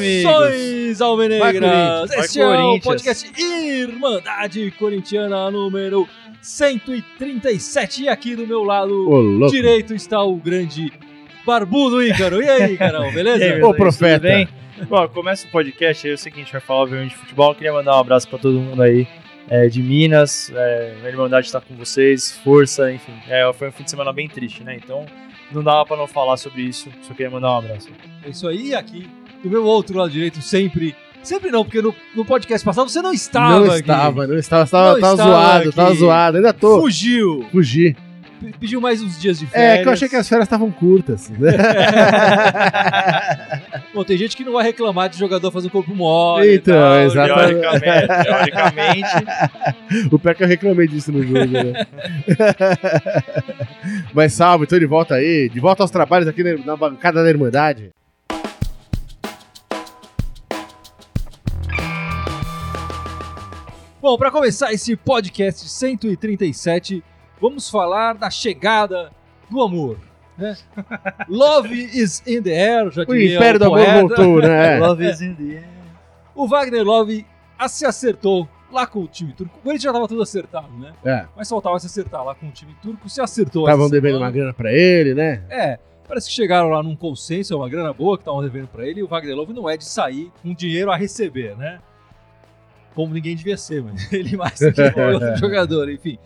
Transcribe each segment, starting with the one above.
Saudações alvinegras! Corinthians. Este é o podcast Irmandade Corintiana número 137. E aqui do meu lado direito está o grande barbudo Ícaro. E aí, Carol, beleza? E aí, Ô, profeta. tudo bem? Bom, começa o podcast aí, eu sei que a gente vai falar obviamente de futebol, eu queria mandar um abraço pra todo mundo aí é, de Minas, é, a Irmandade está com vocês, força, enfim. É, foi um fim de semana bem triste, né? Então não dava pra não falar sobre isso, só queria mandar um abraço. É isso aí, e aqui do meu outro lado direito, sempre. Sempre não, porque no, no podcast passado você não estava. Não aqui. estava, não estava, estava, Não tava estava zoado, aqui. tava zoado, ainda tô. Fugiu. Fugi. P- Pediu mais uns dias de férias. É, que eu achei que as férias estavam curtas. Né? Bom, tem gente que não vai reclamar de jogador fazer um corpo mole. Então, tal, exato. Teoricamente, teoricamente, o pior é que eu reclamei disso no jogo, né? Mas salve, tô de volta aí, de volta aos trabalhos aqui na na bancada da Irmandade. Bom, para começar esse podcast 137, vamos falar da chegada do amor. Né? Love is in the air, já O diria Império do Amor voltou, né? love is in the air. O Wagner Love a- se acertou lá com o time turco. O Corinthians já tava tudo acertado, né? É, Mas faltava se acertar lá com o time turco, se acertou. estavam devendo semana. uma grana pra ele, né? É, parece que chegaram lá num consenso, é uma grana boa que estavam devendo pra ele, e o Wagner Love não é de sair com dinheiro a receber, né? Como ninguém devia ser, mas ele mais que outro jogador, enfim.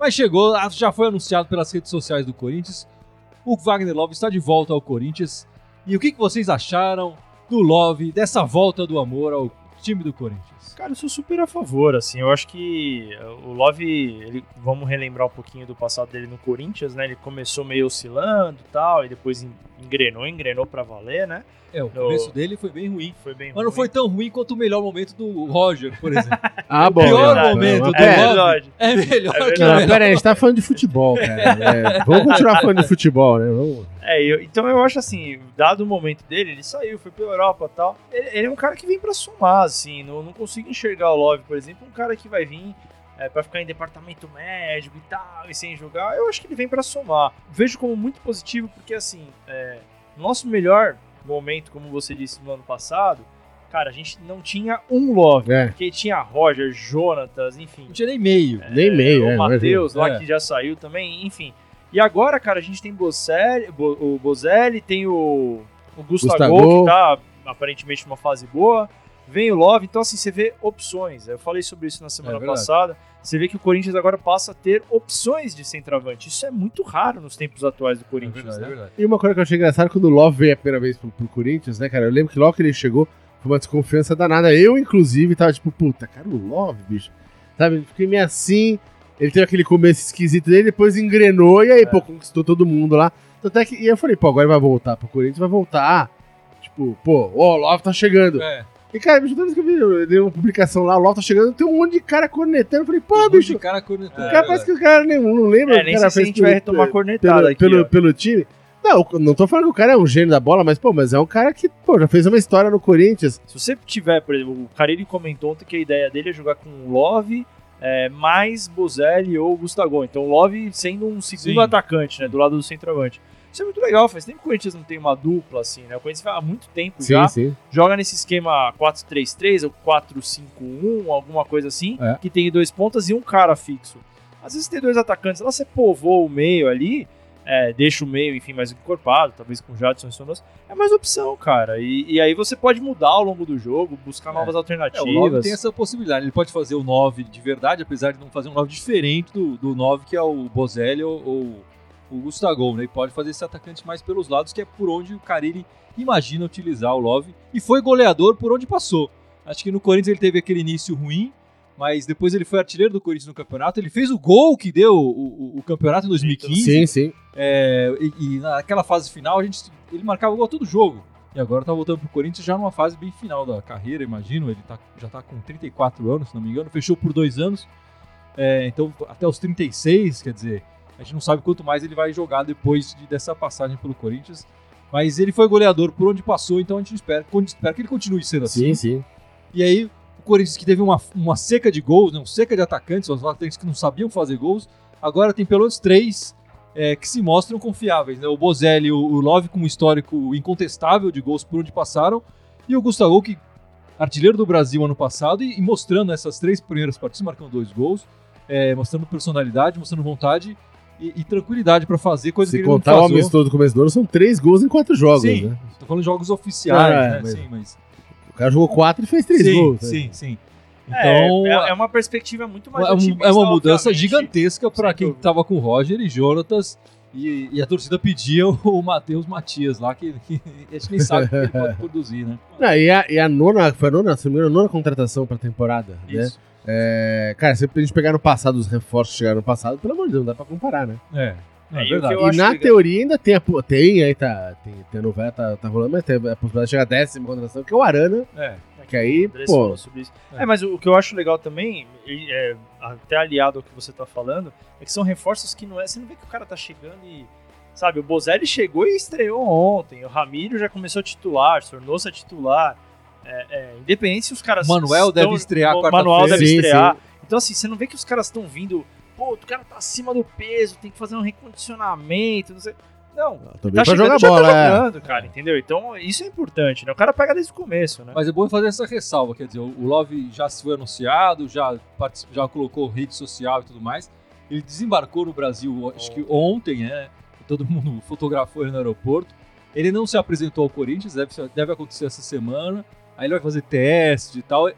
Mas chegou, já foi anunciado pelas redes sociais do Corinthians. O Wagner Love está de volta ao Corinthians. E o que, que vocês acharam do Love, dessa volta do amor ao time do Corinthians? Cara, eu sou super a favor, assim, eu acho que o Love, ele, vamos relembrar um pouquinho do passado dele no Corinthians, né, ele começou meio oscilando e tal, e depois en- engrenou, engrenou pra valer, né, É, o começo dele foi bem ruim. foi bem Mas não ruim. foi tão ruim quanto o melhor momento do Roger, por exemplo. Ah, bom. pior né? momento Mas, do É Love verdade. é melhor É que o verdade. Não, melhor. pera aí, a gente tá falando de futebol, cara. É, vamos continuar falando de futebol, né? Vamos... É, eu- então eu acho assim, dado o momento dele, ele saiu, foi pra Europa e tal. Ele, ele é um cara que vem pra somar, assim. Não, não consigo enxergar o Love, por exemplo, um cara que vai vir é, para ficar em departamento médico e tal, e sem jogar. Eu acho que ele vem pra somar. Vejo como muito positivo, porque assim, é, no nosso melhor momento, como você disse no ano passado, cara, a gente não tinha um Love. É. Porque tinha Roger, Jonatas, enfim. Não tinha nem meio. Nem meio, o é, Matheus lá É. que já saiu também, enfim. E agora, cara, a gente tem Bocelli, Bo- o Bozelli, tem o, o Gustavo, Gustavo. que tá aparentemente numa fase boa. Vem o Love, então assim, você vê opções. Eu falei sobre isso na semana É verdade. passada. Você vê que o Corinthians agora passa a ter opções de centroavante. Isso é muito raro nos tempos atuais do É Corinthians, verdade, é né? verdade. E uma coisa que eu achei engraçada, quando o Love veio a primeira vez pro, pro Corinthians, né, cara? Eu lembro que logo que ele chegou, foi uma desconfiança danada. Eu, inclusive, tava tipo, puta, cara, o Love, bicho. Sabe? Fiquei meio assim. Ele teve aquele começo esquisito dele, depois engrenou e aí, É. pô, conquistou todo mundo lá. Tanto é que, e eu falei, pô, agora vai voltar pro Corinthians, vai voltar. Tipo, pô, ó, o Love tá chegando. É, E, cara, bicho, toda vez que eu vi, eu dei uma publicação lá, o Love tá chegando, tem um monte de cara cornetando. Eu falei, pô, um monte bicho, de cara cornetando. o cara parece que o cara nem, não lembra. É, o nem cara sei se a gente vai retomar cornetada pelo, aqui. pelo, ó. pelo time. Não, não tô falando que o cara é um gênio da bola, mas, pô, mas é um cara que, pô, já fez uma história no Corinthians. Se você tiver, por exemplo, o Carilli comentou ontem que a ideia dele é jogar com o Love é, mais Bozelli ou Gustavo. Então o Love sendo um segundo Sim. atacante, né? Do lado do centroavante. Isso é muito legal, faz tempo que o Corinthians não tem uma dupla assim, né? O Corinthians há muito tempo já sim. joga nesse esquema 4-3-3 ou 4-5-1, alguma coisa assim, É. que tem dois pontas e um cara fixo. Às vezes tem dois atacantes, lá você povoa o meio ali, é, deixa o meio, enfim, mais encorpado, talvez com Jadson e Sonos, é mais opção, cara. E, e aí você pode mudar ao longo do jogo, buscar É. novas É, alternativas. o 9 tem essa possibilidade. Ele pode fazer o 9 de verdade, apesar de não fazer um 9 diferente do, do 9 que é o Bozelli ou, ou o Gustavo, né? Ele pode fazer esse atacante mais pelos lados, que é por onde o Carilli imagina utilizar o Love. E foi goleador por onde passou. Acho que no Corinthians ele teve aquele início ruim, mas depois ele foi artilheiro do Corinthians no campeonato. Ele fez o gol que deu o, o- o campeonato em 2015. Sim, sim. É, e, e naquela fase final, a gente, ele marcava gol todo jogo. E agora tá voltando pro Corinthians já numa fase bem final da carreira, imagino. Ele tá, já tá com 34 anos, se não me engano. Fechou por dois anos. É, então, até os 36, quer dizer, a gente não sabe quanto mais ele vai jogar depois de- dessa passagem pelo Corinthians. Mas ele foi goleador por onde passou, então a gente espera, espera que ele continue sendo assim. Sim, sim. E aí, o Corinthians que teve uma, uma seca de gols, né, uma seca de atacantes, os atacantes que não sabiam fazer gols, agora tem pelo menos três é, que se mostram confiáveis. Né? O Bozelli o, o Love com um histórico incontestável de gols por onde passaram, E o Gustavo, que artilheiro do Brasil ano passado, e, e mostrando essas três primeiras partidas, marcando dois gols, é, mostrando personalidade, mostrando vontade e, e tranquilidade pra fazer coisa Se que ele não contar o faz. amistoso do começo do ano, são três gols em quatro jogos, Sim, né? tô falando de jogos oficiais, Ah, é, né? mas- Sim, mas... O cara jogou quatro e fez três sim, gols. né? sim, sim. É, Então, é, é uma perspectiva muito mais é, um- é uma mudança obviamente. gigantesca para quem dúvida. tava com o Roger e Jonatas. E, e a torcida pedia o Matheus Matias lá, que, que a gente nem sabe o que ele pode produzir, né? Não, e, a, e a nona, foi a nona, se não me engano, a nona contratação pra temporada, né? É, cara, se a gente pegar no passado, os reforços que chegaram no passado, pelo amor de Deus, não dá pra comparar, né? É, não, é É, e verdade. e na legal- teoria ainda tem, a, tem aí tá, tem, tem a novela, tá, tá rolando, mas tem a possibilidade de chegar a décima contratação, que é o Arana, É. que aí, Andrés pô, falou sobre isso. É. É. mas o, o que eu acho legal também, é, até aliado ao que você tá falando, é que são reforços que não é. Você não vê que o cara tá chegando e. Sabe, o Bozelli chegou e estreou ontem. O Ramiro já começou a titular, tornou-se a titular. É, é, independente se os caras. Manuel estão- deve estrear o Manuel quarta-feira. deve Sim, estrear. Então, assim, você não vê que os caras estão vindo. Pô, o cara tá acima do peso, tem que fazer um recondicionamento, não sei. Não, bem tá pra chegando jogar já bola, tá é. jogando, cara, entendeu? Então, isso é importante, né? O cara pega desde o começo, né? Mas é bom fazer essa ressalva, quer dizer, o Love já se foi anunciado, já, já colocou rede social e tudo mais. Ele desembarcou no Brasil, acho que ontem, né? Todo mundo fotografou ele no aeroporto. Ele não se apresentou ao Corinthians, deve, deve acontecer essa semana. Aí ele vai fazer teste e tal.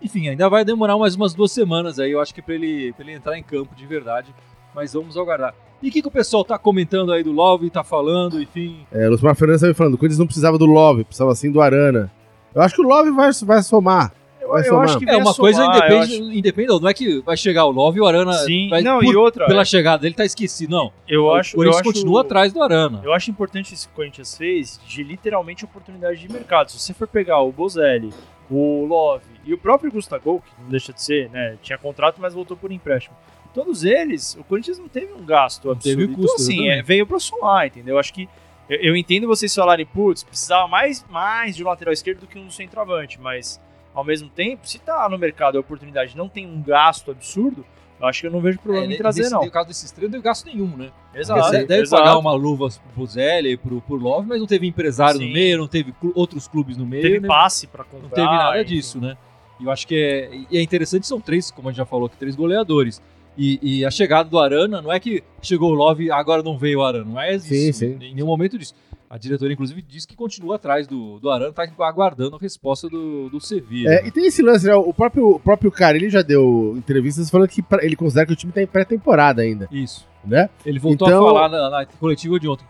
Enfim, ainda vai demorar mais umas duas semanas aí, eu acho que pra ele, pra ele entrar em campo de verdade. Mas vamos aguardar. E o que, que o pessoal tá comentando aí do Love, tá falando, enfim. É, o Lucimar Fernandes tá me falando, o Corinthians não precisava do Love, precisava sim do Arana. Eu acho que o Love vai, vai somar. Eu, eu acho que É uma coisa somar, eu independe, acho- independe, não é que vai chegar o Love e o Arana Sim, vai, não, por- e outra, pela é, chegada dele tá esquecido. Não, eu o acho, eu Corinthians acho, continua atrás do Arana. Eu acho importante isso que o Corinthians fez de literalmente oportunidade de mercado. Se você for pegar o Bozelli, o Love e o próprio Gustavo, que não deixa de ser, né? Tinha contrato, mas voltou por empréstimo. Todos eles, o Corinthians não teve um gasto absurdo. teve então, custo, assim, exatamente. é, veio pra somar, entendeu? Acho que eu, eu entendo vocês falarem, putz, precisava mais, mais de um lateral esquerdo do que um centroavante, mas ao mesmo tempo, se tá no mercado a oportunidade não tem um gasto absurdo, eu acho que eu não vejo problema em trazer, É, nesse, não. No caso desses três, não teve gasto nenhum, né? Exato. Deve, deve exato. pagar uma luva pro e pro, pro Love, mas não teve empresário no Sim. meio, não teve clu- outros clubes no meio. Teve né? passe pra comprar. Não teve nada enfim. disso, né? E eu acho que é, e é interessante, são três, como a gente já falou aqui, três goleadores. E, e a chegada do Arana, não é que chegou o Love e agora não veio o Arana, não é isso. Sim, sim. Em nenhum momento disso. A diretoria, inclusive, diz que continua atrás do, do Arana, tá aguardando a resposta do, do Sevilla. É, e tem esse lance, né? O próprio, o próprio cara, ele já deu entrevistas falando que pra- ele considera que o time tá em pré-temporada ainda, Isso. né? Ele voltou Então- a falar na, na coletiva de ontem.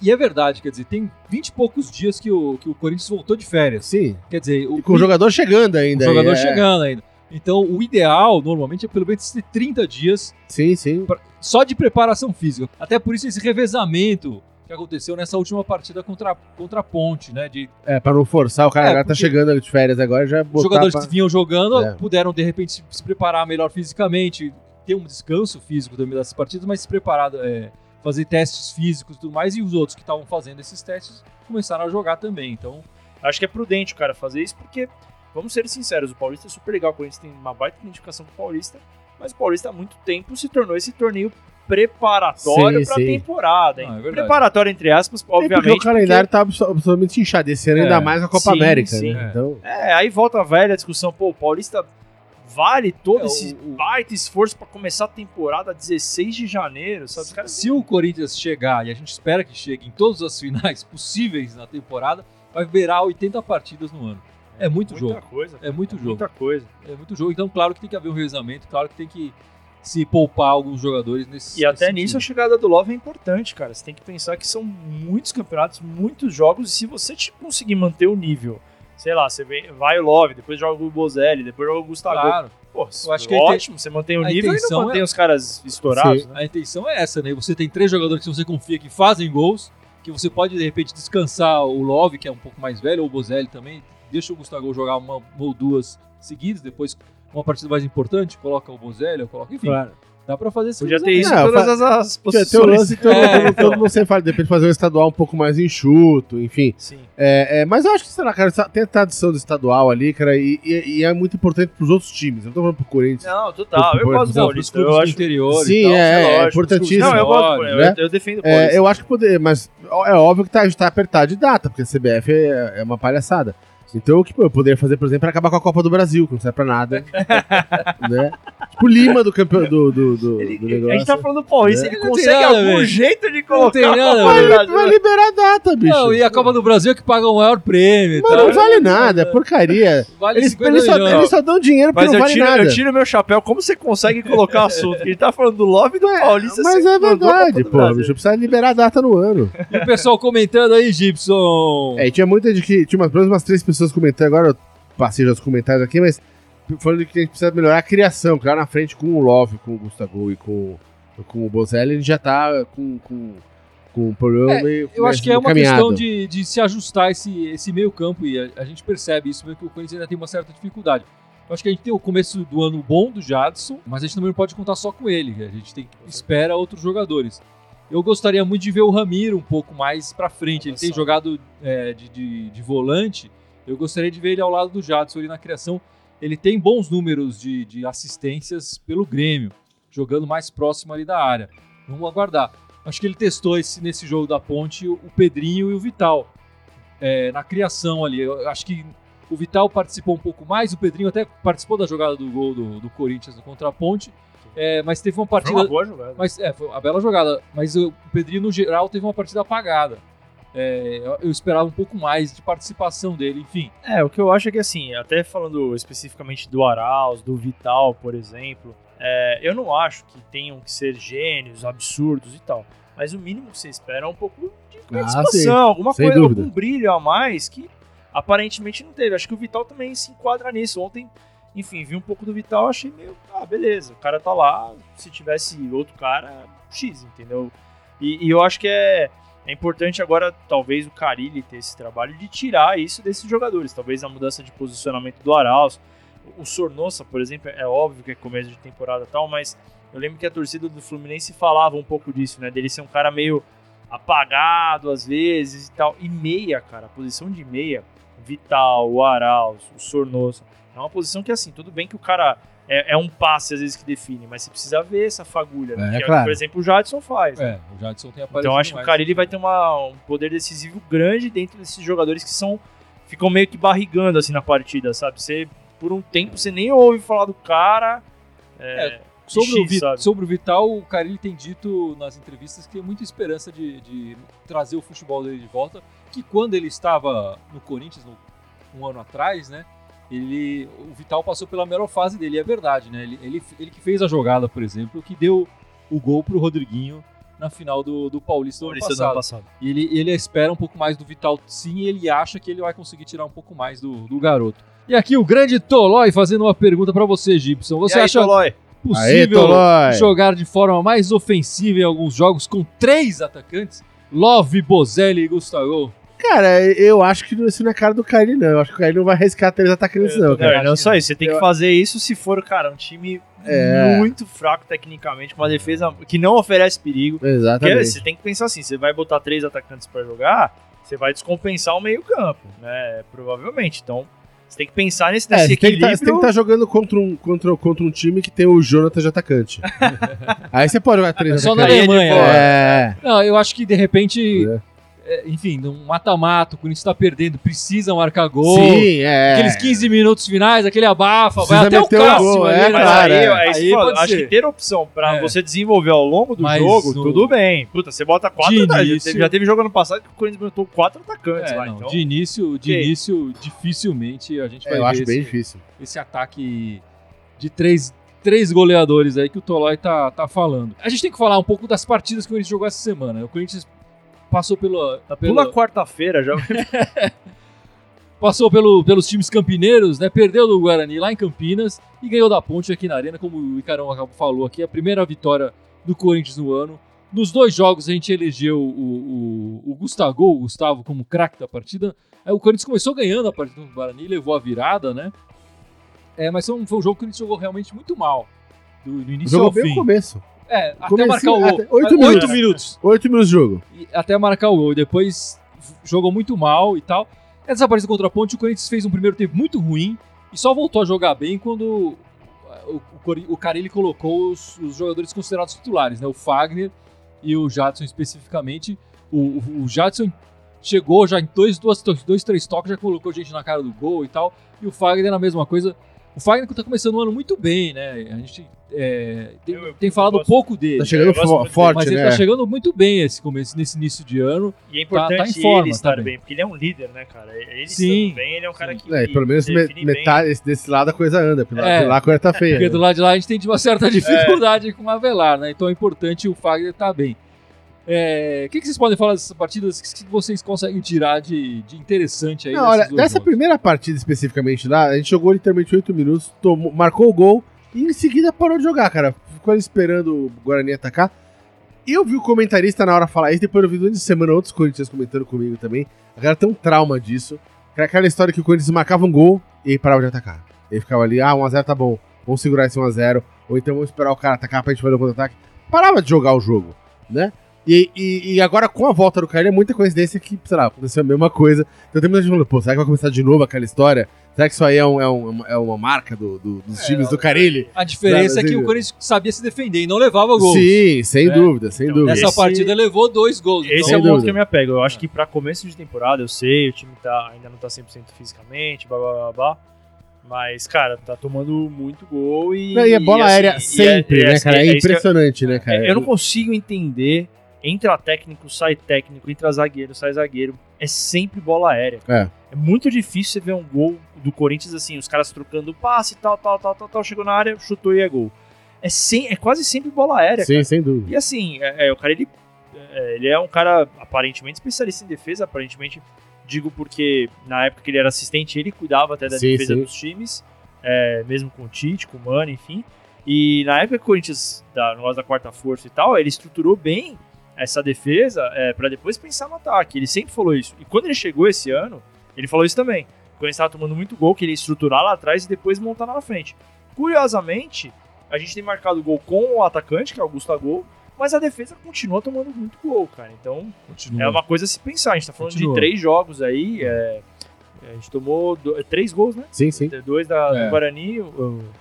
E, é verdade, quer dizer, tem 20 e poucos dias que o, que o Corinthians voltou de férias. Sim. Quer dizer, o, E com o jogador chegando ainda. o jogador é. chegando ainda. Então, o ideal, normalmente, é pelo menos ter 30 dias Sim, sim. só de preparação física. Até por isso esse revezamento que aconteceu nessa última partida contra, contra a Ponte, né? De É, pra não forçar, o cara É, tá chegando de férias agora, já os jogadores pra- que vinham jogando É. puderam, de repente, se, se preparar melhor fisicamente, ter um descanso físico também dessas partidas, mas se preparar, é, fazer testes físicos e tudo mais, e os outros que estavam fazendo esses testes começaram a jogar também. Então, Acho que é prudente o cara fazer isso, porque, vamos ser sinceros, o Paulista é super legal. O Corinthians tem uma baita identificação com o Paulista, mas o Paulista há muito tempo se tornou esse torneio preparatório Sim, pra sim. temporada. Ah, hein? é preparatório, entre aspas, É porque obviamente. o calendário tá abso- absolutamente inchado. Esse ano É, ainda mais a Copa sim, América, sim. né? É. Então, É, aí volta a velha discussão, pô, o Paulista vale todo É, esse o- baita esforço pra começar a temporada 16 de janeiro, sabe? Os caras se o Corinthians chegar, e a gente espera que chegue em todas as finais possíveis na temporada, vai beirar 80 partidas no ano. É muito muita jogo. coisa. É muito jogo. Muita coisa. É muito jogo. Então, claro que tem que haver um revezamento, claro que tem que se poupar alguns jogadores nesse E até nesse nisso a chegada do Love é importante, cara. Você tem que pensar que são muitos campeonatos, muitos jogos, e se você te conseguir manter o nível, sei lá, você vem, vai o Love, depois joga o Bozelli, depois joga o Gustavo. Claro. Pô, Eu acho que a ótimo, você mantém o a nível e não mantém é- os caras estourados, né? A intenção é essa, né? Você tem três jogadores que você confia que fazem gols, que você pode, de repente, descansar o Love, que é um pouco mais velho, ou o Bozelli também. Deixa o Gustavo jogar uma ou duas seguidas, depois uma partida mais importante, coloca o Bozelli, coloca... Enfim, claro. dá pra fazer esse Podia ter isso em todas fa- as, as Tem, tem o posições. lance que todo, É, todo- então. todo mundo sempre fala, de repente fazer um estadual um pouco mais enxuto, enfim. Sim. É, é, mas eu acho que, sei lá, cara, tem a tradição do estadual ali, cara, e, e- e é muito importante pros outros times. Eu não tô falando pro Corinthians. Não, total. Eu Por- gosto do Paulista. clubes Eu do acho interior Sim, e tal. é, é é lógico, importantíssimo. Não, eu gosto, Menores, eu, né? eu defendo o Paulista. É, eu acho que poder, mas é óbvio que tá, a gente tá apertado de data, porque a CBF é, é uma palhaçada. Então o que pô, eu poderia fazer, por exemplo, acabar com a Copa do Brasil, que não serve pra nada. né? Tipo Lima do campeão do, do, do, Ele- do a gente negócio. tá falando do Paulista, É. ele Não consegue nada, algum velho. jeito de Não colocar tem nada, Vai, Brasil. vai liberar a data, bicho. Não, e a Copa do Brasil é que paga o maior prêmio. Mas tal. não vale nada, é porcaria. Vale Eles, 50 eles só, eles só dão dinheiro porque Mas não vale tiro, nada. eu tiro meu chapéu, como você consegue colocar assunto? Ele tá falando do Love e do Paulista. Mas você é verdade, pô. Bicho, precisa liberar a data no ano. E o pessoal comentando aí, Gibson. É, e tinha muita de que. Tinha umas, pelo menos umas três pessoas comentando. Agora eu passei já os comentários aqui, mas falando que a gente precisa melhorar a criação. Que lá na frente com o Love, com o Gustavo e com, com o Bozelli, ele já tá com, com, com um problema É, meio. Eu acho que é uma caminhado. questão de, de se ajustar esse, esse meio campo e a, a gente percebe isso mesmo que o Corinthians ainda tem uma certa dificuldade. Eu acho que a gente tem o começo do ano bom do Jadson, mas a gente também não pode contar só com ele. A gente tem espera outros jogadores. Eu gostaria muito de ver o Ramiro um pouco mais pra frente. Ele tem jogado é, de, de, de volante. Eu gostaria de ver ele ao lado do Jadson ali na criação. Ele tem bons números de, de assistências pelo Grêmio, jogando mais próximo ali da área. Vamos aguardar. Acho que ele testou esse, nesse jogo da ponte o Pedrinho e o Vital é, na criação ali. Eu acho que o Vital participou um pouco mais, o Pedrinho até participou da jogada do gol do, do Corinthians contra a ponte, é, mas teve uma Foi partida. uma boa jogada. Mas é, foi uma bela jogada. Mas o Pedrinho, no geral, teve uma partida apagada. É, eu, esperava um pouco mais de participação dele, enfim. É, o que eu acho é que assim, até falando especificamente do Arauz, do Vital, por exemplo, é, eu não acho que tenham que ser gênios, absurdos e tal. Mas o mínimo que você espera é um pouco de participação, alguma Sem coisa, dúvida. algum brilho a mais que aparentemente não teve. Acho que o Vital também se enquadra nisso. Ontem, enfim, vi um pouco do Vital, achei meio, ah, beleza, o cara tá lá, se tivesse outro cara, X, entendeu? E, e eu acho que é, é importante agora, talvez, o Carilli ter esse trabalho de tirar isso desses jogadores. Talvez a mudança de posicionamento do Arauz. O Sornosa, por exemplo, é óbvio que é começo de temporada tal, mas eu lembro que a torcida do Fluminense falava um pouco disso, né? Dele ser um cara meio apagado às vezes e tal. E meia, cara, a posição de meia, Vital, o Arauz, o Sornosa, é uma posição que, assim, tudo bem que o cara é, é um passe às vezes que define, mas você precisa ver essa fagulha, né? É, que, claro. por exemplo, o Jadson faz. né? É, o Jadson tem aparecido Então eu acho que o. Carilli vai ter uma, um poder decisivo grande dentro desses jogadores que são ficam meio que barrigando assim na partida, sabe? Você por um tempo você nem ouve falar do cara. É, Sobre, X, o Vi- sabe? sobre o Vital, o Carilli tem dito nas entrevistas que tem muita esperança de, de trazer o futebol dele de volta. Que quando ele estava no Corinthians, no- um ano atrás, né? Ele, o Vital passou pela melhor fase dele, é verdade, né? Ele, ele, ele que fez a jogada, por exemplo, que deu o gol pro Rodriguinho na final do, do Paulista do ano Paulista do ano passado. passado. E ele, ele espera um pouco mais do Vital, sim, e ele acha que ele vai conseguir tirar um pouco mais do, do garoto. E aqui o grande Tolói fazendo uma pergunta pra você, Gibson. Você E aí, acha Tolói? Possível Tolói! jogar de forma mais ofensiva em alguns jogos com três atacantes? Love, Bozelli e Gustavo. Cara, eu acho que isso não é cara do Carilli, não. Eu acho que o Carilli não vai arriscar três atacantes, não, Não, cara. não só isso, você tem que Eu- fazer isso se for, cara, um time É. muito fraco tecnicamente, com uma defesa que não oferece perigo. Porque Exatamente. você tem que pensar assim, você vai botar três atacantes pra jogar, você vai descompensar o meio-campo, né? Provavelmente. Então, você tem que pensar nesse, É, nesse você tem que tá- equilíbrio. você tem que estar jogando contra um, contra, contra um time que tem o Jonathan de atacante. Aí você pode jogar três Só na atacantes. Alemanha. né? É. Não, eu acho que de repente, É. é, enfim, num mata-mata, o Corinthians tá perdendo, precisa marcar gol. Sim, é. Aqueles 15 minutos finais, aquele abafa, Precisa vai até o Cássio gol, ali, é, né? Mas claro, aí, é. aí, Aí pode acho ser. que ter opção pra É. você desenvolver ao longo do Mas jogo, no- tudo bem. Puta, você bota quatro De atacantes. Já início- teve- Já teve jogo ano passado que o Corinthians botou quatro atacantes É, lá. não, Então, de início, de Ok. início, dificilmente a gente vai É, eu ver acho bem esse, difícil. esse ataque de três, três goleadores aí que o Tolói tá, tá falando. A gente tem que falar um pouco das partidas que o Corinthians jogou essa semana. O Corinthians passou pelo, pelo, pula quarta-feira já. passou pelo, pelos times campineiros, né? Perdeu do Guarani lá em Campinas e ganhou da Ponte aqui na Arena, como o Icarão acabou- falou aqui, a primeira vitória do Corinthians no ano. Nos dois jogos a gente elegeu o, o, o Gustavo, o Gustavo como craque da partida. Aí o Corinthians começou ganhando a partida do Guarani, levou a virada, né? É, mas foi um, foi um jogo que o Corinthians jogou realmente muito mal. Do, do início Jogou ao bem no fim. começo. É, até marcar o gol. oito minutos. minutos. Oito minutos de jogo. E até marcar o gol. E depois jogou muito mal e tal. Essa partida contra a Ponte, o Corinthians fez um primeiro tempo muito ruim e só voltou a jogar bem quando o, o, Cori- o Carilli colocou os, os jogadores considerados titulares, né? O Fagner e o Jadson especificamente. O, o, o Jadson chegou já em dois, duas, dois, três toques, já colocou gente na cara do gol e tal. E o Fagner na mesma coisa. O Fagner tá começando o ano muito bem, né? A gente é, tem, Eu- eu- tem falado gosto- pouco dele. Tá chegando muito forte, mas ele né? tá chegando muito bem esse começo, nesse início de ano. E é Tá- tá importante em forma ele estar também. bem, porque ele é um líder, né, cara? Ele Sim, estando bem, ele é um cara sim. que. É, pelo menos bem. metade esse- desse lado a coisa anda, porque É. de lá a coisa tá feia. Porque né? do lado de lá a gente tem uma É. certa dificuldade com o Avelar, né? Então é importante o Fagner estar bem. É, O que, que vocês podem falar dessas partidas que vocês conseguem tirar de, de interessante aí? Não, olha, dessa jogos? primeira partida especificamente lá, a gente jogou literalmente 8 minutos, tomou- marcou o gol e em seguida parou de jogar, cara. Ficou ali esperando o Guarani atacar. Eu vi o comentarista na hora falar isso, depois eu vi durante a semana outros Corinthians comentando comigo também. A galera tem um trauma disso. Que aquela história que o Corinthians marcava um gol e parava de atacar. Ele ficava ali, ah, 1x0 tá bom, vamos segurar esse 1x0, ou então vamos esperar o cara atacar pra gente fazer o contra-ataque. Parava de jogar o jogo, né? E, e, e agora, com a volta do Caio, é muita coincidência que, sei lá, aconteceu a mesma coisa. Então tem muita gente falando, pô, será que vai começar de novo aquela história? Será que isso aí é, um- é um- é uma marca do- do- dos É, times do Carilli? A diferença é que o Corinthians sabia se defender e não levava gol. Sim, sem É. dúvida, sem Então, dúvida. Nessa Esse- partida levou dois gols. Esse então- é o ponto que eu me apego. Eu acho que pra começo de temporada, eu sei, o time tá, ainda não tá 100% fisicamente, blá blá blá blá. Mas, cara, tá tomando muito gol e. Não, e é bola assim, aérea e sempre, é- né, é- cara? É, é isso que eu- impressionante, né, cara? É, Eu não consigo entender. Entra técnico, sai técnico, entra zagueiro, sai zagueiro. É sempre bola aérea. É. É muito difícil você ver um gol do Corinthians assim, os caras trocando passe, tal, tal, tal, tal, tal, chegou na área, chutou e é gol. É, sem, é quase sempre bola aérea, Sim, cara. sem dúvida. E assim, é, é, o cara, ele é, ele é um cara aparentemente especialista em defesa, aparentemente, digo porque na época que ele era assistente, ele cuidava até da Sim, defesa sim. dos times, é, mesmo com o Tite, com o Mano, enfim. E na época que o Corinthians, da, no negócio da quarta força e tal, ele estruturou bem essa defesa é, para depois pensar no ataque. Ele sempre falou isso. E quando ele chegou esse ano, ele falou isso também. Quando ele estava tomando muito gol, que ele ia estruturar lá atrás e depois montar lá na frente. Curiosamente, a gente tem marcado gol com o atacante, que é o Gustavo, mas a defesa continua tomando muito gol, cara. Então, Continua. é uma coisa a se pensar. A gente tá falando Continua. de três jogos aí. é, a gente tomou do- três gols, né? Sim, sim. Dois da, É. do Guarani.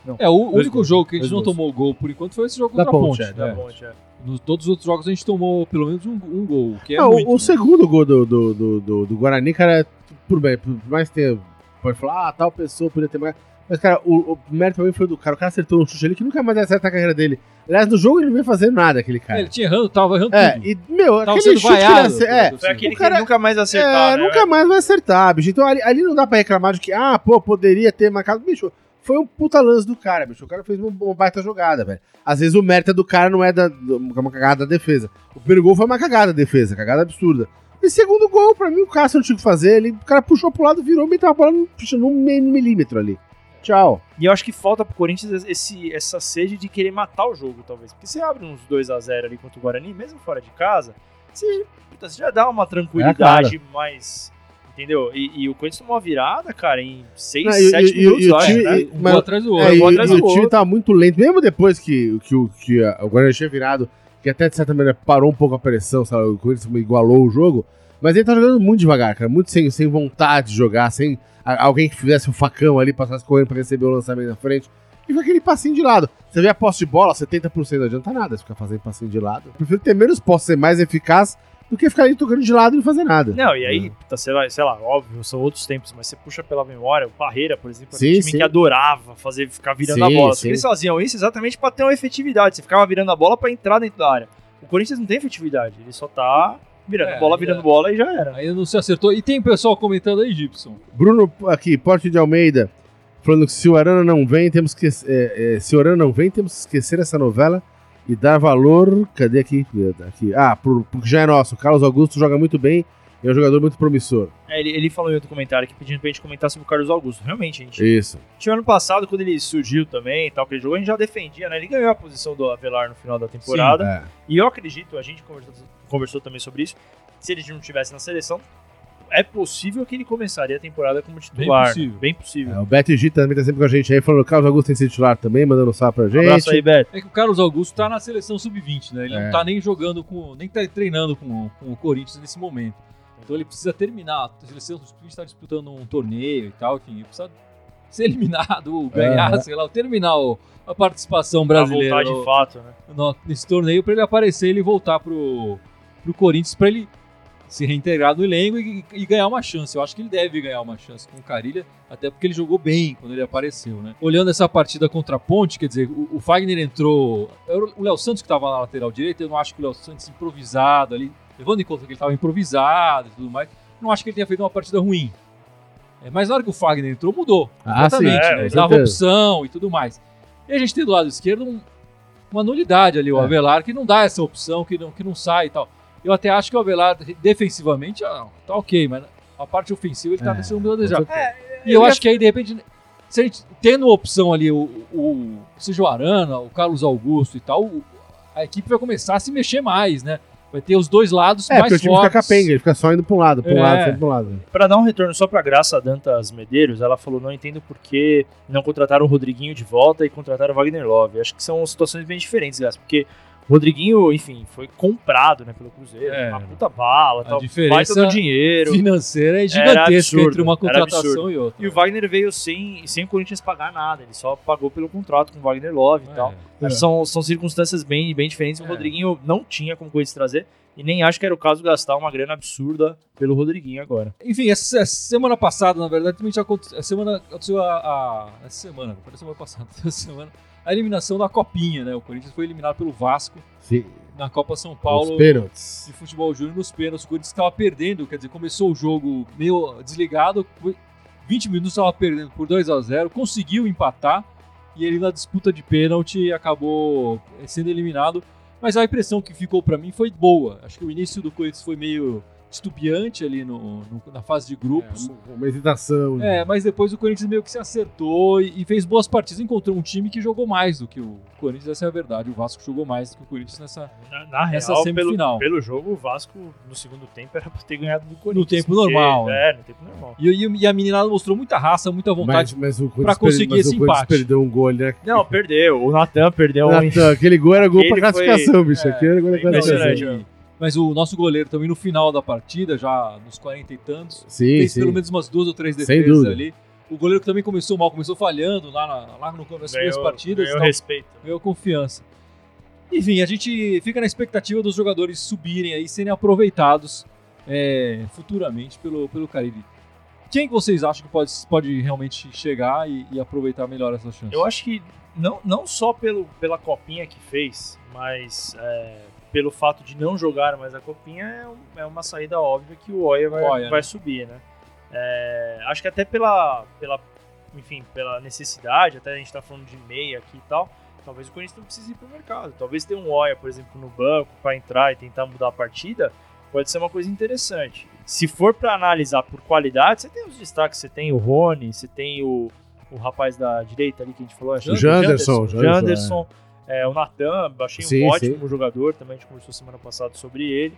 Não, É, o único gols, jogo que a gente não gols. tomou gol por enquanto foi esse jogo Da da Ponte, Ponte. é, da né? ponte, é. Nos todos os outros jogos a gente tomou pelo menos um, um gol, que é Não, o- muito. o né? segundo gol do, do, do, do, do Guarani, cara, por bem, por mais que tenha, pode falar, ah, tal pessoa podia ter mais. Mas, cara, o, o mérito também foi do cara. O cara acertou um chute ali que nunca mais acerta a carreira dele. Aliás, no jogo ele não vem fazendo nada, aquele É, cara. ele tinha errando, tava errando É, tudo. e, meu, Tava aquele chute que ele vaiado. acer- é, Foi aquele cara- que nunca mais acertar, é, né? nunca mais vai acertar, bicho. Então ali, ali não dá pra reclamar de que, ah, pô, poderia ter marcado. Bicho, foi um puta lance do cara, bicho. O cara fez uma, baita jogada, velho. Às vezes o mérito é do cara não é da, do- uma cagada da defesa. O primeiro gol foi uma cagada da defesa, cagada absurda. E segundo gol, pra mim, o Cássio não tinha o que fazer. Ele, o cara puxou pro lado, virou, meteu a bola no, meio milímetro ali. Tchau. E eu acho que falta pro Corinthians esse, essa sede de querer matar o jogo, talvez. Porque você abre uns 2 a 0 ali contra o Guarani, mesmo fora de casa, você, puta, você já dá uma tranquilidade mais. Entendeu? E, e o Corinthians tomou uma virada, cara, em 6, Não, e- 7 e- e- minutos, e o acho, time- né? e- Um mas- gol atrás do É, outro. e, um atrás e do o time outro. tava muito lento, mesmo depois que, que, o- que a- o Guarani tinha virado, que até de certa maneira parou um pouco a pressão, sabe? o Corinthians igualou o jogo, mas ele tá jogando muito devagar, cara, muito sem, sem vontade de jogar, sem a- alguém que fizesse um facão ali, passasse correndo pra receber o lançamento na frente. E foi aquele passinho de lado. Você vê a posse de bola, 70% não adianta nada ficar fazendo passinho de lado. Eu prefiro ter menos posse, ser mais eficaz, do que ficar ali tocando de lado e não fazer nada. Não, e aí, puta, sei, lá, sei lá, óbvio, são outros tempos, mas você puxa pela memória, o Parreira, por exemplo, era Sim, um time sim. que adorava fazer, ficar virando Sim, a bola. Só sim. que eles faziam isso exatamente pra ter uma efetividade. Você ficava virando a bola pra entrar dentro da área. O Corinthians não tem efetividade, ele só tá virando É, bola, é. virando bola e já era. Ainda não se acertou. E tem pessoal comentando aí, Gibson. Bruno aqui, Porte de Almeida, falando que se o Arana não vem, temos que é, é, se o Arana não vem, temos que esquecer essa novela e dar valor. Cadê aqui? aqui. Ah, pro, pro que já é nosso. Carlos Augusto joga muito bem, é um jogador muito promissor. É, ele, ele falou em outro comentário aqui pedindo pra gente comentar sobre o Carlos Augusto. Realmente, a gente Isso. tinha ano passado, quando ele surgiu também e tal, que ele jogou, a gente já defendia, né? Ele ganhou a posição do Avelar no final da temporada. É. E eu acredito, a gente conversou, conversou também sobre isso, se ele não estivesse na seleção, é possível que ele começaria a temporada como titular. Bem possível. Bem possível. É, o Beto Gita também tá sempre com a gente aí, falando que o Carlos Augusto tem sido titular também, mandando um salve pra Um gente. abraço aí, Beto. É que o Carlos Augusto tá na seleção sub-20, né? Ele É. não tá nem jogando com. nem tá treinando com, com o Corinthians nesse momento. Então ele precisa terminar. A seleção sub-20 tá disputando um torneio e tal, enfim, ele precisa ser eliminado, ou ganhar, sei lá, terminar a participação Pra brasileira voltar de no- fato, né? no- nesse torneio pra ele aparecer e ele voltar pro, pro Corinthians, pra ele se reintegrar no elenco e, e ganhar uma chance. Eu acho que ele deve ganhar uma chance com o Carilha, até porque ele jogou bem quando ele apareceu, né? Olhando essa partida contra a Ponte, quer dizer, o, o Fagner entrou. O Léo Santos que estava na lateral direita, eu não acho que o Léo Santos improvisado ali, levando em conta que ele estava improvisado e tudo mais, não acho que ele tenha feito uma partida ruim. É, mas na hora que o Fagner entrou, mudou. Ah, sim, completamente, é, né? Ele dava opção e tudo mais. E a gente tem do lado esquerdo um- uma nulidade ali, o É. Avelar, que não dá essa opção, que não, que não sai e tal. Eu até acho que o Avelar, defensivamente, ah, tá ok, mas a parte ofensiva ele tá É, deixando a desejar. E eu acho que aí, de repente, se a gente tendo opção ali, o, o, seja o Arana, o Carlos Augusto e tal, a equipe vai começar a se mexer mais, né? Vai ter os dois lados É, porque mais o time fortes. fica capenga, ele fica só indo pra um lado, pra um É. lado, sempre pra um lado. Pra dar um retorno só pra Graça Dantas Medeiros, ela falou: não entendo por que não contrataram o Rodriguinho de volta e contrataram o Wagner Love. Acho que são situações bem diferentes, Graça, porque o Rodriguinho, enfim, foi comprado né, pelo Cruzeiro, É. uma puta bala, A tal, diferença do dinheiro. financeira é gigantesca entre uma contratação e outra. E o Wagner veio sem, sem o Corinthians pagar nada, ele só pagou pelo contrato com o Wagner Love e tal. É. São, são circunstâncias bem, bem diferentes. O É. Rodriguinho não tinha como Corinthians trazer, e nem acho que era o caso gastar uma grana absurda pelo Rodriguinho agora. Enfim, essa, semana passada, na verdade, também já aconteceu. A semana aconteceu a, a- Essa semana, foi a semana passada, essa semana. A eliminação da Copinha, né? O Corinthians foi eliminado pelo Vasco Sim, na Copa São os Paulo pênaltis. de futebol júnior nos pênaltis. O Corinthians estava perdendo, quer dizer, começou o jogo meio desligado, 20 minutos estava perdendo por 2 a 0 conseguiu empatar e ele na disputa de pênalti acabou sendo eliminado. Mas a impressão que ficou para mim foi boa. Acho que o início do Corinthians foi meio estupiante ali no- no- na fase de grupos. É, uma hesitação. É, mas depois o Corinthians meio que se acertou e, e fez boas partidas. Encontrou um time que jogou mais do que o Corinthians, essa é a verdade. O Vasco jogou mais do que o Corinthians nessa. Na, na Essa real, semifinal. Pelo, pelo jogo, o Vasco no segundo tempo era pra ter ganhado do Corinthians. tempo normal, né? É, no tempo normal. E, e- e a meninada mostrou muita raça, muita vontade. pra conseguir mas esse o Corinthians empate. perdeu um gol né? Não, perdeu. O Natan perdeu um. Natan, aquele gol era gol pra Aquele foi- classificação, bicho. é, aquele era gol pra classificação. Mas o nosso goleiro também no final da partida, já nos 40 e tantos, Sim, fez sim. pelo menos umas duas ou três defesas ali. O goleiro que também começou mal, começou falhando lá, na, lá no, primeiras Ganhou- partidas. ganhou respeito. ganhou confiança. Enfim, a gente fica na expectativa dos jogadores subirem aí, serem aproveitados é, futuramente pelo, pelo Caribe. Quem que vocês acham que pode, pode realmente chegar e, e aproveitar melhor essa chance? Eu acho que não, não só pelo, pela copinha que fez, mas é, pelo fato de não jogar mais a copinha, é, um- é uma saída óbvia que o Oia vai, Oia, vai né? subir, né? É, acho que até pela, pela, enfim, pela necessidade, até a gente tá falando de meia aqui e tal, talvez o Corinthians não precise ir pro mercado. Talvez ter um Oia, por exemplo, no banco para entrar e tentar mudar a partida, pode ser uma coisa interessante. Se for para analisar por qualidade, você tem os destaques, você tem o Rony, você tem o, o rapaz da direita ali que a gente falou, acho que O Janderson, o Janderson, Janderson, é, o Natan, achei Sim, um ótimo jogador, também a gente conversou semana passada sobre ele.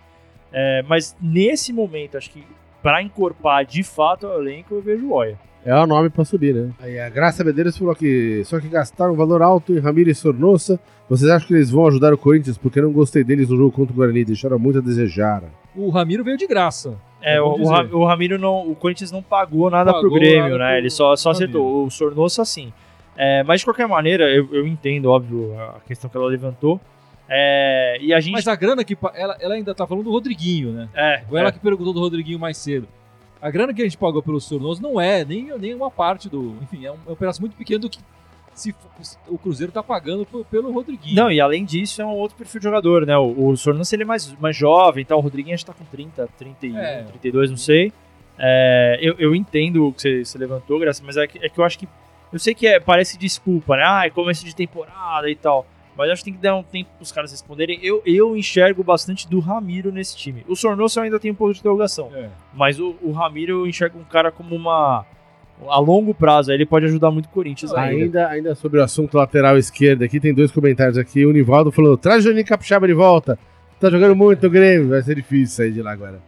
É, mas nesse momento, acho que para encorpar de fato o elenco, eu vejo o Oia. É o nome pra subir, né? Aí a Graça Medeiros falou que só que gastaram um valor alto em Ramírez e Sornosa. Vocês acham que eles vão ajudar o Corinthians? Porque eu não gostei deles no jogo contra o Guarani, deixaram muito a desejar. O Ramiro veio de graça. É, É o, o, dizer. Ra- o Ramiro não. O Corinthians não pagou nada Pagou pro Grêmio, nada né? pro- Ele só, só acertou. O Sornosa, sim. É, mas de qualquer maneira, eu, eu entendo, óbvio, a questão que ela levantou. É, e a gente. Mas a grana que. Ela, ela ainda tá falando do Rodriguinho, né? é, Foi ela é. que perguntou do Rodriguinho mais cedo. A grana que a gente pagou pelo Sornoso não é nem, nem uma parte do. Enfim, é um, é um pedaço muito pequeno do que se, o Cruzeiro tá pagando pelo Rodriguinho. Não, e além disso, é um outro perfil de jogador, né? O, o Sornosa ele é mais, mais jovem, tá? o Rodriguinho acho que tá com 30, 31, É. 32, não sei. É, eu, eu entendo o que você, você levantou, Graça, mas é que, é que eu acho que. Eu sei que é, parece desculpa, né? Ah, é começo de temporada e tal. Mas acho que tem que dar um tempo pros caras responderem. Eu, eu enxergo bastante do Ramiro nesse time. O Sornoso ainda tem um pouco de interrogação. É. Mas o, o Ramiro eu enxergo um cara como uma. A longo prazo, ele pode ajudar muito o Corinthians ainda. Ainda, ainda sobre o assunto lateral esquerdo aqui, tem dois comentários aqui. O Nivaldo falou: traz o Juninho Capixaba de volta. Tá jogando muito no Grêmio, vai ser difícil sair de lá agora.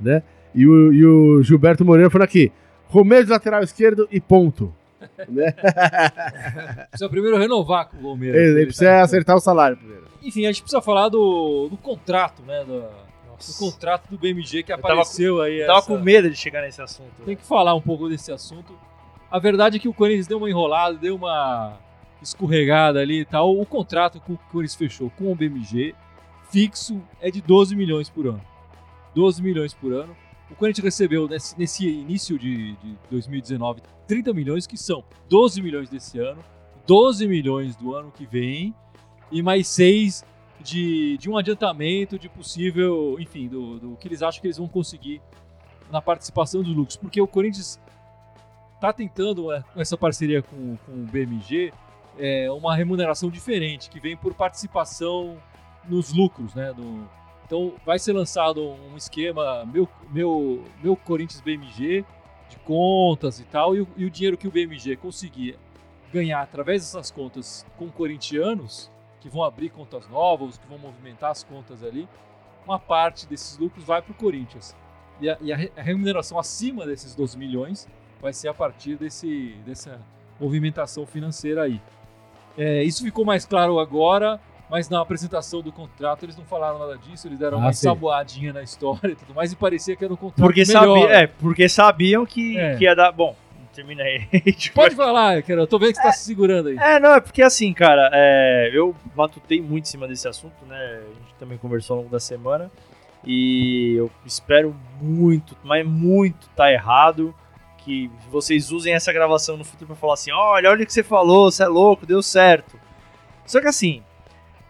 Né? E, o, e o Gilberto Moreira falou aqui: Romero de lateral esquerdo e ponto. Né? Precisa primeiro renovar com o Palmeiras. Ele, ele precisa acertar o salário primeiro. Enfim, a gente precisa falar do, do contrato, né? Do, do contrato do BMG que Eu tava apareceu aí. Eu tava essa- com medo de chegar nesse assunto. Tem que falar um pouco desse assunto. A verdade é que o Corinthians deu uma enrolada, deu uma escorregada ali e tal. O contrato que o Corinthians fechou com o BMG fixo é de 12 milhões por ano. 12 milhões por ano. O Corinthians recebeu nesse, nesse início de, de 2019 30 milhões, que são 12 milhões desse ano, 12 milhões do ano que vem e mais 6 de, de um adiantamento de possível, enfim, do, do que eles acham que eles vão conseguir na participação dos lucros. Porque o Corinthians está tentando, é, com essa parceria com, com o BMG, é, uma remuneração diferente, que vem por participação nos lucros, né? Então vai ser lançado um esquema meu, meu, meu Corinthians BMG de contas e tal, e o, e o dinheiro que o BMG conseguir ganhar através dessas contas com corintianos, que vão abrir contas novas, que vão movimentar as contas ali, uma parte desses lucros vai para o Corinthians. E, a, e a, remuneração acima desses 12 milhões vai ser a partir desse, dessa movimentação financeira aí. É, isso ficou mais claro agora, mas na apresentação do contrato eles não falaram nada disso, eles deram Ah, uma sim. saboadinha na história e tudo mais, e parecia que era um contrato Porque, melhor. sabia, é, porque sabiam que, É. que ia dar. Bom, termina aí. Pode falar, cara, eu tô vendo que você tá se segurando aí. É, não, é porque assim, cara, é, eu matutei muito em cima desse assunto, né? A gente também conversou ao longo da semana. E eu espero muito, mas muito tá errado. Que vocês usem essa gravação no futuro pra falar assim: olha, olha o que você falou, você é louco, deu certo. Só que assim,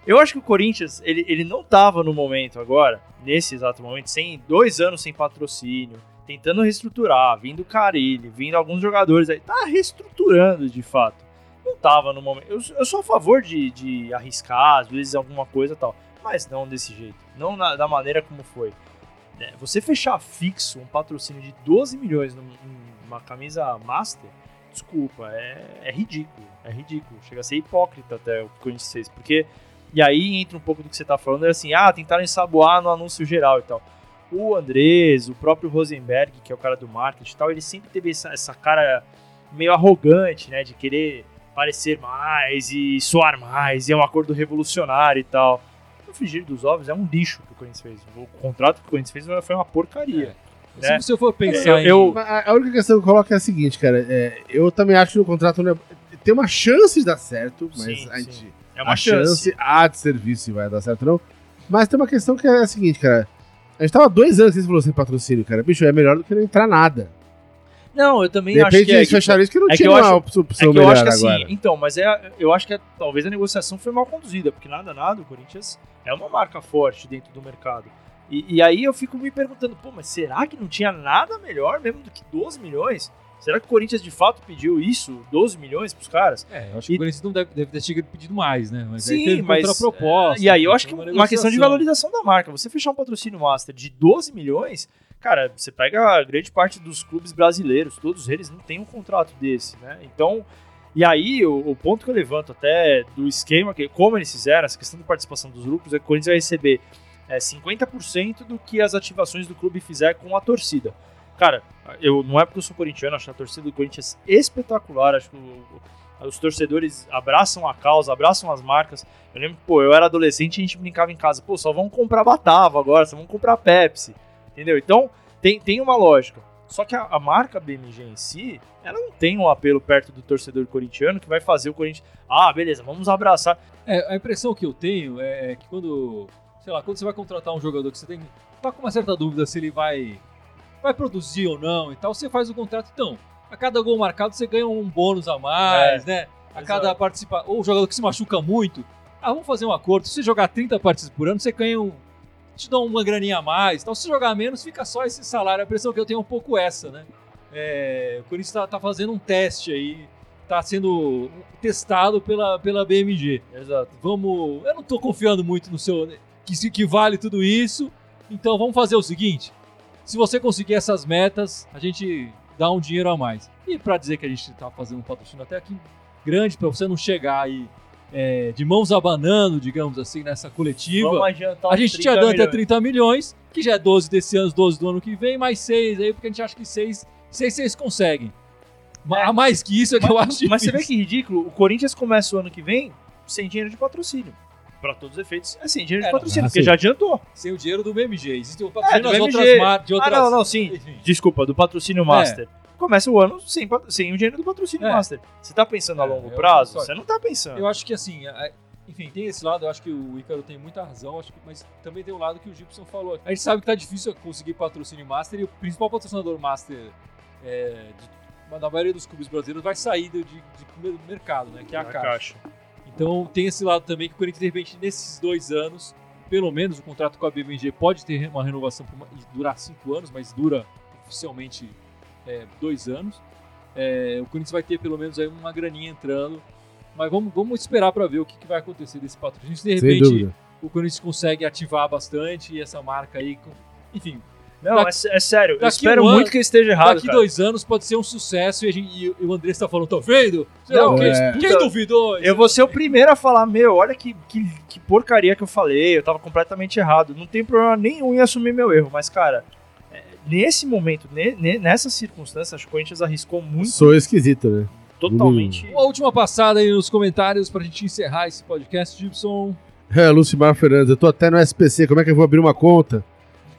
eu acho que o Corinthians, ele, ele não tava no momento agora, nesse exato momento, sem dois anos sem patrocínio, tentando reestruturar, vindo Carilli, vindo alguns jogadores aí, tá reestruturando de fato. Não tava no momento. Eu, eu sou a favor de, de arriscar, às vezes, alguma coisa tal, mas não desse jeito, não na- da maneira como foi. né? Você fechar fixo um patrocínio de 12 milhões num- numa camisa master, desculpa, é, é ridículo. É ridículo. Chega a ser hipócrita até o Corinthians. Porque. E aí entra um pouco do que você tá falando, é assim, ah, tentaram ensaboar no anúncio geral e tal. O Andrés, o próprio Rosenberg, que é o cara do marketing e tal, ele sempre teve essa, essa cara meio arrogante, né? De querer parecer mais e soar mais, e é um acordo revolucionário e tal. No frigir dos ovos é um lixo que o Corinthians fez. O contrato que o Corinthians fez foi uma porcaria. né? Se você for pensar Eu- em... eu- A a única questão que eu coloco é a seguinte, cara. é, eu também acho que no contrato né, tem uma chance de dar certo, mas Sim, a sim. É uma a chance. há de serviço se vai dar certo ou não. Mas tem uma questão que é a seguinte, cara. A gente tava dois anos sem falou sem patrocínio, cara. Bicho, é melhor do que não entrar nada. Não, eu também acho repente que é. eles fecharam isso que não é que tinha uma opção, É que eu melhor acho que assim, agora. então, mas é, eu acho que é- talvez a negociação foi mal conduzida, porque nada, nada, o Corinthians é uma marca forte dentro do mercado. E, e aí eu fico me perguntando, pô, mas será que não tinha nada melhor mesmo do que 12 milhões? Será que o Corinthians de fato pediu isso, 12 milhões pros caras? É, eu acho que E- o Corinthians não deve, deve ter chegado pedido mais, né? Mas aí Sim, teve mas. contraproposta. E aí eu acho que uma, questão de valorização da marca. Você fechar um patrocínio master de 12 milhões, cara, você pega a grande parte dos clubes brasileiros, todos eles não têm um contrato desse, né? Então. E aí, o, o ponto que eu levanto até do esquema, que como eles fizeram, essa questão da participação dos lucros, é que o Corinthians vai receber é, 50% do que as ativações do clube fizer com a torcida. Cara, eu não é porque eu sou corintiano, acho a torcida do Corinthians espetacular, acho que o- os torcedores abraçam a causa, abraçam as marcas. Eu lembro, pô, eu era adolescente e a gente brincava em casa, pô, só vamos comprar Batava agora, só vamos comprar Pepsi, entendeu? Então, tem, tem uma lógica. Só que a, a marca BMG em si, ela não tem um apelo perto do torcedor corintiano que vai fazer o Corinthians, ah, beleza, vamos abraçar. É, a impressão que eu tenho é, é que quando, sei lá, quando você vai contratar um jogador que você tem tá com uma certa dúvida se ele vai vai produzir ou não e tal, você faz o contrato então. A cada gol marcado você ganha um bônus a mais, né? A exato. cada participa ou o jogador que se machuca muito, ah, vamos fazer um acordo. Se você jogar 30 partidas por ano, você ganha um te dá uma graninha a mais. Então, se jogar menos, fica só esse salário. A impressão que eu tenho é um pouco essa, né? É, o Corinthians tá, tá fazendo um teste aí, tá sendo testado pela, pela BMG Exato. vamos. Eu não tô confiando muito no seu. Que, que vale tudo isso. Então vamos fazer o seguinte: se você conseguir essas metas, a gente dá um dinheiro a mais. E para dizer que a gente tá fazendo um patrocínio até aqui grande, para você não chegar aí é, de mãos abanando, digamos assim, nessa coletiva. A gente te 30 adianta milhões. 30 milhões, que já é 12 desse ano, 12 do ano que vem, mais 6 aí, porque a gente acha que 6 seis vocês conseguem. É. A mais que isso é que eu acho Mas você vê difícil. que ridículo, o Corinthians começa o ano que vem sem dinheiro de patrocínio. Pra todos os efeitos, é sem dinheiro É, de patrocínio, Ah, porque sim. já adiantou. Sem o dinheiro do BMG. Existe o É, patrocínio das BMG. outras marcas. De outras... Ah, não, não, sim. Enfim. Desculpa, do patrocínio master. Começa o ano sem, pat- sem o dinheiro do patrocínio É. master. Você tá pensando a É, longo prazo? Você não tá pensando. Eu acho que assim, a- enfim, tem esse lado, eu acho que o Ícaro tem muita razão, acho que, mas também tem o lado que o Gibson falou. A gente sabe que tá difícil conseguir patrocínio Master e o principal patrocinador Master é, de, da maioria dos clubes brasileiros vai sair de, de, de mercado, né? Que é a Na Caixa. Então tem esse lado também que o Corinthians, de repente, nesses dois anos, pelo menos o contrato com a BMG pode ter uma renovação e durar cinco anos, mas dura oficialmente é, dois anos. É, o Corinthians vai ter pelo menos aí uma graninha entrando. Mas vamos, vamos esperar para ver o que, que vai acontecer desse patrocínio. Se de repente o Corinthians consegue ativar bastante e essa marca aí. Enfim, Não, Daqui- é, é sério. Eu espero um ano- muito que eu esteja errado, daqui cara. dois anos pode ser um sucesso e, a gente- e o André está falando, tá vendo? Não, quê? é. Quem duvidou? Eu vou ser o primeiro a falar, meu, olha que, que, que porcaria que eu falei, eu tava completamente errado. Não tem problema nenhum em assumir meu erro, mas, cara, é, nesse momento, ne, ne- nessas circunstâncias, acho que o Corinthians arriscou muito, Sou esquisito, né? totalmente. Uma última passada aí nos comentários pra gente encerrar esse podcast, Gibson. É, Lucimar Fernandes, eu tô até no SPC, como é que eu vou abrir uma conta?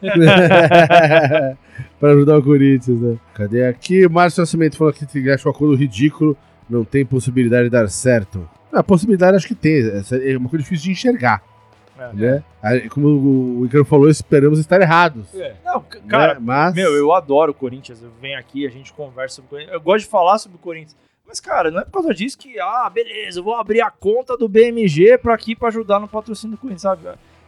pra ajudar o Corinthians, né? Cadê aqui? Márcio Nascimento falou que ele acha o acordo ridículo, não tem possibilidade de dar certo. A possibilidade acho que tem, é uma coisa difícil de enxergar, É. né? Aí, Como o Icaro falou, esperamos estar errados. É. Não, cara, né? Mas... meu, eu adoro o Corinthians, eu venho aqui, a gente conversa sobre o Corinthians, eu gosto de falar sobre o Corinthians. Mas, cara, não é por causa disso que, ah, beleza, eu vou abrir a conta do BMG pra aqui pra ajudar no patrocínio do Corinthians, sabe?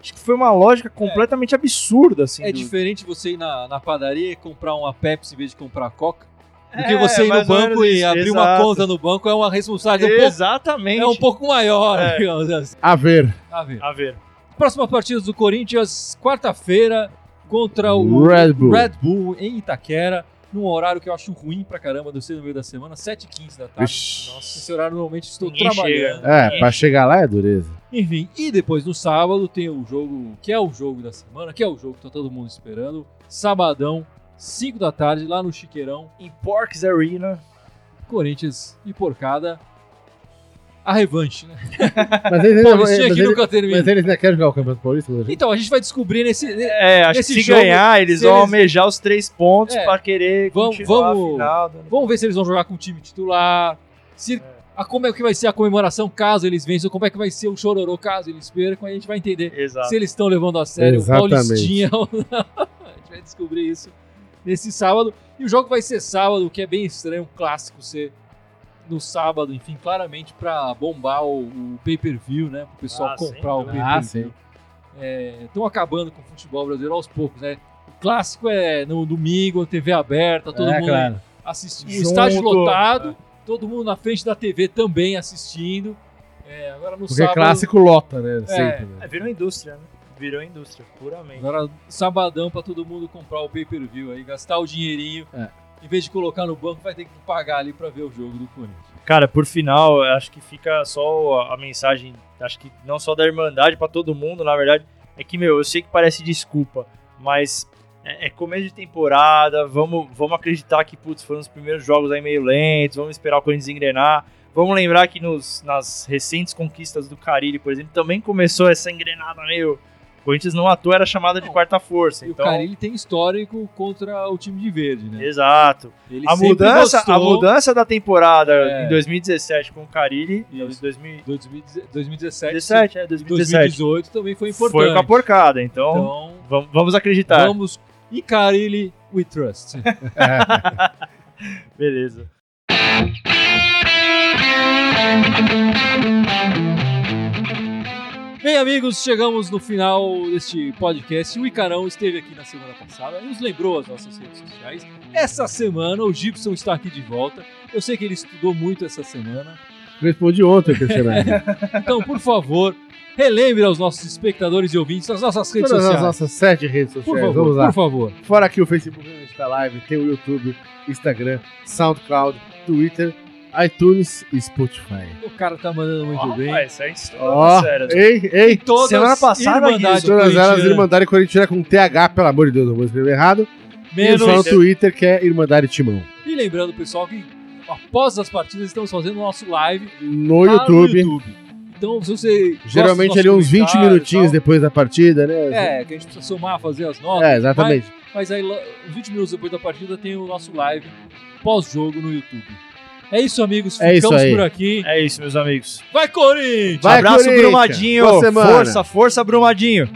Acho que foi uma lógica completamente absurda, assim. É do- diferente você ir na, na padaria e comprar uma Pepsi em vez de comprar Coca. Do que É, você ir no banco e isso, abrir uma exato. conta no banco é uma responsabilidade um pouco, Exatamente. é um pouco maior, É. digamos assim. A ver. A ver. A ver. Próxima partida do Corinthians, quarta-feira, contra o Red Bull. Red Bull em Itaquera, num horário que eu acho ruim pra caramba, deve ser no meio da semana, 7h15 da tarde. Vixe. Nossa, esse horário normalmente estou Ninguém trabalhando. chega. É, pra chegar lá é dureza. Enfim, e depois no sábado tem o jogo, que é o jogo da semana, que é o jogo que tá todo mundo esperando. Sabadão, 5 da tarde, lá no Chiqueirão, Em Porks Arena. Corinthians e Porcada. A revanche, né? Mas eles, Paulistinha mas mas eles ainda querem jogar o Campeonato Paulista? gente? Então, a gente vai descobrir nesse. É, acho que se jogo, ganhar, eles se vão eles- almejar os três pontos É. pra querer Vamos- continuar vamos- a final. do- Vamos ver se eles vão jogar com o time titular. Se, a, como é que vai ser a comemoração caso eles vençam, como é que vai ser o chororô caso eles percam, aí a gente vai entender Exato. se eles estão levando a sério Exatamente. o Paulistinha ou não. A gente vai descobrir isso nesse sábado. E o jogo vai ser sábado, o que é bem estranho, um clássico ser no sábado, enfim, claramente pra bombar o, o pay-per-view, né? Pro pessoal Ah, comprar o. Ah, pay-per-view. Estão acabando com o futebol brasileiro aos poucos, né? O clássico é no domingo, TV aberta, todo É, mundo claro. assistindo. O Junto. estádio lotado, todo mundo na frente da TV também assistindo. É, agora no Porque sábado. clássico lota, né? Sempre, É, né? virou indústria, né? Virou indústria, puramente. Agora, sabadão pra todo mundo comprar o pay-per-view aí, gastar o dinheirinho. É. Em vez de colocar no banco, vai ter que pagar ali pra ver o jogo do Corinthians. Cara, por final, acho que fica só a mensagem, acho que não só da Irmandade pra todo mundo, na verdade, é que, meu, eu sei que parece desculpa, mas é, é começo de temporada, vamos, vamos acreditar que, putz, foram os primeiros jogos aí meio lentos, vamos esperar o Corinthians engrenar. Vamos lembrar que nos, nas recentes conquistas do Carilli, por exemplo, também começou essa engrenada meio... O Corinthians não atua, era chamada de quarta força. E Então, o Carilli tem histórico contra o time de verde, né? Exato. Ele A mudança, a gostou- mudança da temporada É. em 2017 com o Carilli, Isso. 2017, 2017, 2017, é, e 2017. 2018 também foi importante. Foi com a porcada, então, Então, vamos, vamos acreditar. vamos. E Carilli, we trust. Beleza. Bem, amigos, chegamos no final deste podcast. O Icarão esteve aqui na semana passada e nos lembrou as nossas redes sociais. Essa semana o Gibson está aqui de volta. Eu sei que ele estudou muito essa semana. Respondi ontem, Cristiano. Então, por favor, relembre aos nossos espectadores e ouvintes as nossas redes Todas as sociais. nossas sete redes Por sociais. favor, Vamos lá. por favor. Fora aqui o Facebook, o Insta Live, tem o YouTube, Instagram, SoundCloud, Twitter, iTunes e Spotify. O cara tá mandando muito bem. Rapaz, isso é Ó, sério. ei, ei, Todas Semana passada, Guizo, todas elas Irmandade Corintiana com TH, pelo amor de Deus, não vou escrever errado. E menos só no Twitter que é Irmandade Timão. E lembrando, pessoal, que após as partidas estamos fazendo o nosso live No YouTube, no YouTube. Então, se você. geralmente ali uns 20 comentários e minutinhos depois da partida, né? É, que a gente precisa somar, fazer as notas. É, exatamente. Mas, mas aí, uns 20 minutos depois da partida, tem o nosso live pós-jogo no YouTube. É isso, amigos. É Ficamos isso por aqui. É isso, meus amigos. Vai, Corinthians! Vai, Abraço, Corinthians. Brumadinho! Força, força, Brumadinho!